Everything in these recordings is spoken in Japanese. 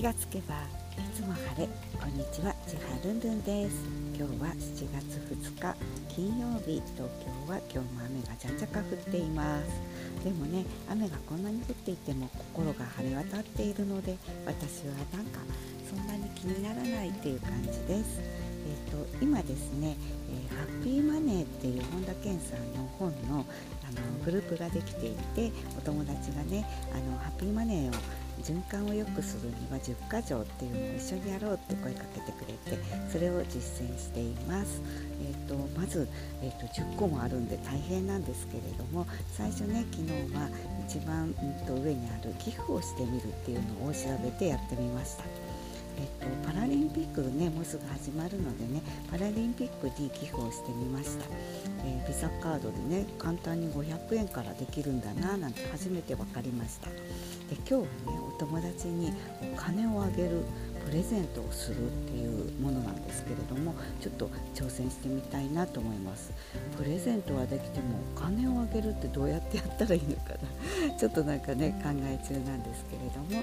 気がつけばいつも晴れこんにちは千葉ルンルンです。今日は7月2日金曜日東京は今日も雨がじゃんじゃか降っています。でもね雨がこんなに降っていても心が晴れ渡っているので私はなんかそんなに気にならないっていう感じです。えーと、今ですね、えー、ハッピーマネーっていう本田健さんの本のあのグループができていてお友達がねあのハッピーマネーを循環を良くするには10か条っていうのを一緒にやろうって声かけてくれてそれを実践しています、えーと、まず、えーと、10個もあるんで大変なんですけれども最初ね昨日は一番、うんと、上にある寄付をしてみるっていうのを調べてやってみました。えっと、パラリンピックねもうすぐ始まるのでねパラリンピックに寄付をしてみました、えー、ビザカードでね簡単に500円からできるんだななんて初めて分かりました。で今日はねお友達にお金をあげるプレゼントをするっていうものなんですけれどもちょっと挑戦してみたいなと思います。プレゼントはできてもお金をあげるってどうやってやったらいいのかな。ちょっとなんかね考え中なんですけれども、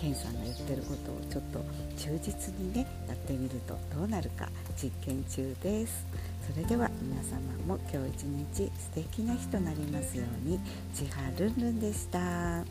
健さんが言ってることをちょっと忠実にねやってみるとどうなるか実験中ですそれでは皆様も今日一日素敵な日となりますように千葉ルンルンでした。